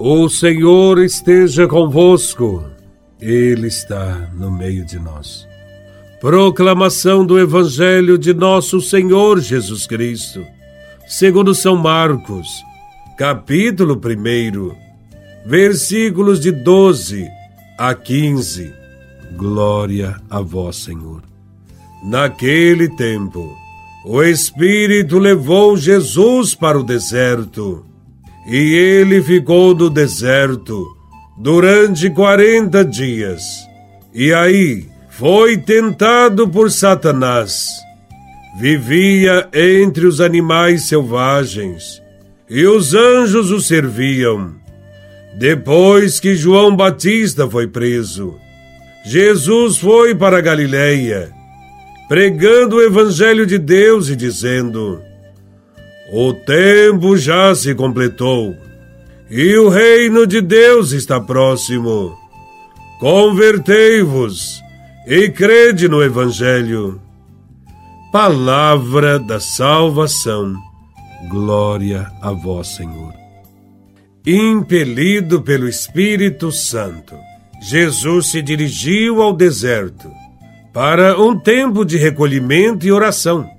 O Senhor esteja convosco, Ele está no meio de nós. Proclamação do Evangelho de Nosso Senhor Jesus Cristo, segundo São Marcos, capítulo 1, versículos de 12 a 15. Glória a Vós, Senhor. Naquele tempo, o Espírito levou Jesus para o deserto e ele ficou no deserto durante quarenta dias. E aí foi tentado por Satanás. Vivia entre os animais selvagens e os anjos o serviam. Depois que João Batista foi preso, Jesus foi para Galiléia, pregando o evangelho de Deus e dizendo: o tempo já se completou e o reino de Deus está próximo. Convertei-vos e crede no Evangelho. Palavra da salvação. Glória a vós, Senhor. Impelido pelo Espírito Santo, Jesus se dirigiu ao deserto para um tempo de recolhimento e oração.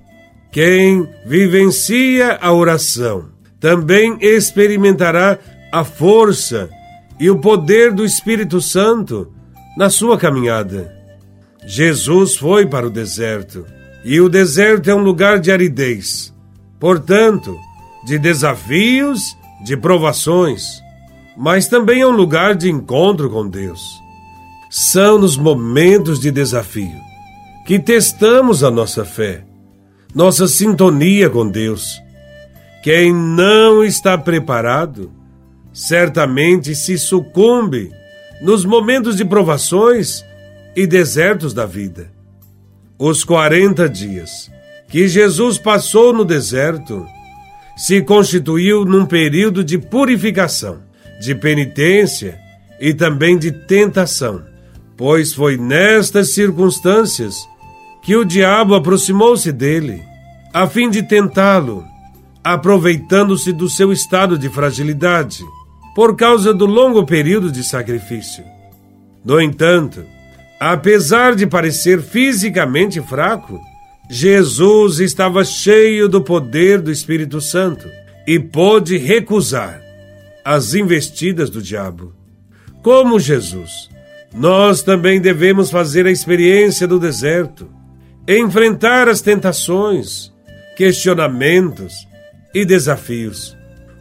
Quem vivencia a oração também experimentará a força e o poder do Espírito Santo na sua caminhada. Jesus foi para o deserto, e o deserto é um lugar de aridez, portanto, de desafios, de provações, mas também é um lugar de encontro com Deus. São nos momentos de desafio que testamos a nossa fé nossa sintonia com Deus. Quem não está preparado, certamente se sucumbe nos momentos de provações e desertos da vida. Os 40 dias que Jesus passou no deserto se constituiu num período de purificação, de penitência e também de tentação, pois foi nestas circunstâncias que o diabo aproximou-se dele, a fim de tentá-lo, aproveitando-se do seu estado de fragilidade, por causa do longo período de sacrifício. No entanto, apesar de parecer fisicamente fraco, Jesus estava cheio do poder do Espírito Santo e pôde recusar as investidas do diabo. Como Jesus, nós também devemos fazer a experiência do deserto enfrentar as tentações, questionamentos e desafios.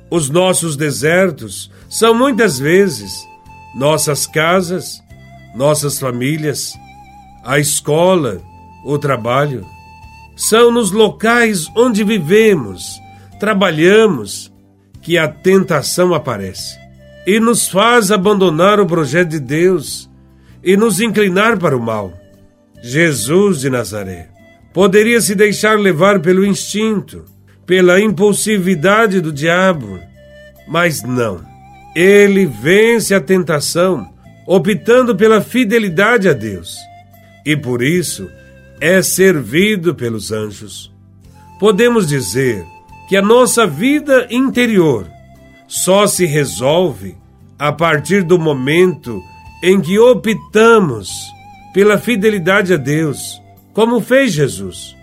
Os nossos desertos são muitas vezes nossas casas, nossas famílias, a escola, o trabalho. São nos locais onde vivemos, trabalhamos, que a tentação aparece e nos faz abandonar o projeto de Deus e nos inclinar para o mal. Jesus de Nazaré poderia se deixar levar pelo instinto, pela impulsividade do diabo, mas não. Ele vence a tentação optando pela fidelidade a Deus e por isso é servido pelos anjos. Podemos dizer que a nossa vida interior só se resolve a partir do momento em que optamos pela fidelidade a Deus, como fez Jesus.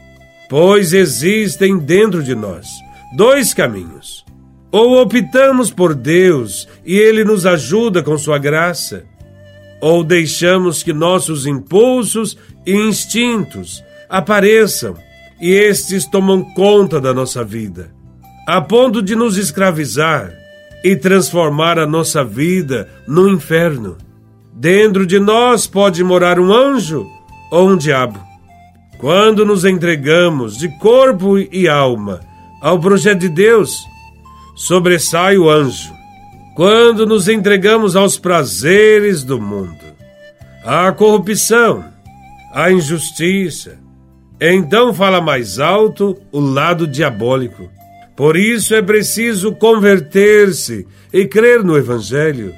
Pois existem dentro de nós dois caminhos. Ou optamos por Deus e Ele nos ajuda com Sua graça, ou deixamos que nossos impulsos e instintos apareçam e estes tomam conta da nossa vida, a ponto de nos escravizar e transformar a nossa vida no inferno. Dentro de nós pode morar um anjo ou um diabo. Quando nos entregamos de corpo e alma ao projeto de Deus, sobressai o anjo. Quando nos entregamos aos prazeres do mundo, à corrupção, à injustiça, então fala mais alto o lado diabólico. Por isso é preciso converter-se e crer no Evangelho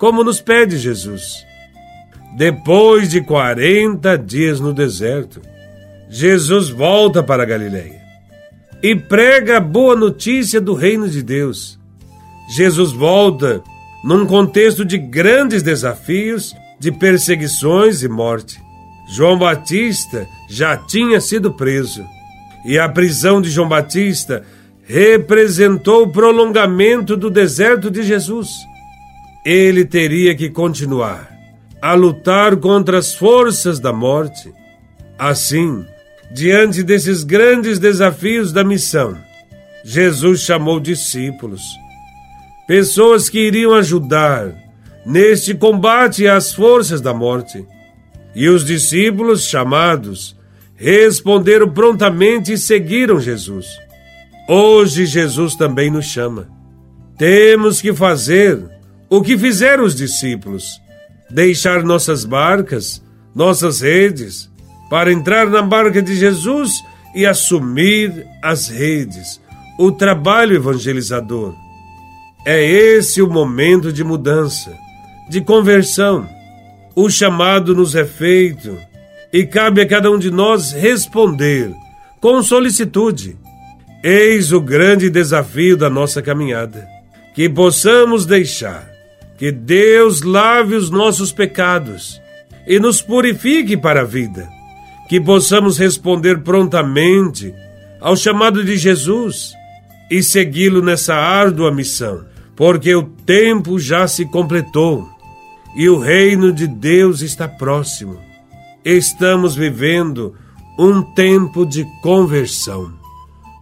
como nos pede Jesus. Depois de 40 dias no deserto, Jesus volta para Galiléia e prega a boa notícia do reino de Deus. Jesus volta num contexto de grandes desafios, de perseguições e morte. João Batista já tinha sido preso, e a prisão de João Batista representou o prolongamento do deserto de Jesus. Ele teria que continuar a lutar contra as forças da morte. Assim, diante desses grandes desafios da missão, Jesus chamou discípulos, pessoas que iriam ajudar neste combate às forças da morte. E os discípulos chamados responderam prontamente e seguiram Jesus. Hoje Jesus também nos chama. Temos que fazer o que fizeram os discípulos: deixar nossas barcas, nossas redes, para entrar na barca de Jesus e assumir as redes, o trabalho evangelizador. É esse o momento de mudança, de conversão. O chamado nos é feito e cabe a cada um de nós responder com solicitude. Eis o grande desafio da nossa caminhada. Que possamos deixar que Deus lave os nossos pecados e nos purifique para a vida. Que possamos responder prontamente ao chamado de Jesus e segui-lo nessa árdua missão, porque o tempo já se completou e o reino de Deus está próximo. Estamos vivendo um tempo de conversão.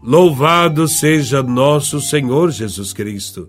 Louvado seja nosso Senhor Jesus Cristo,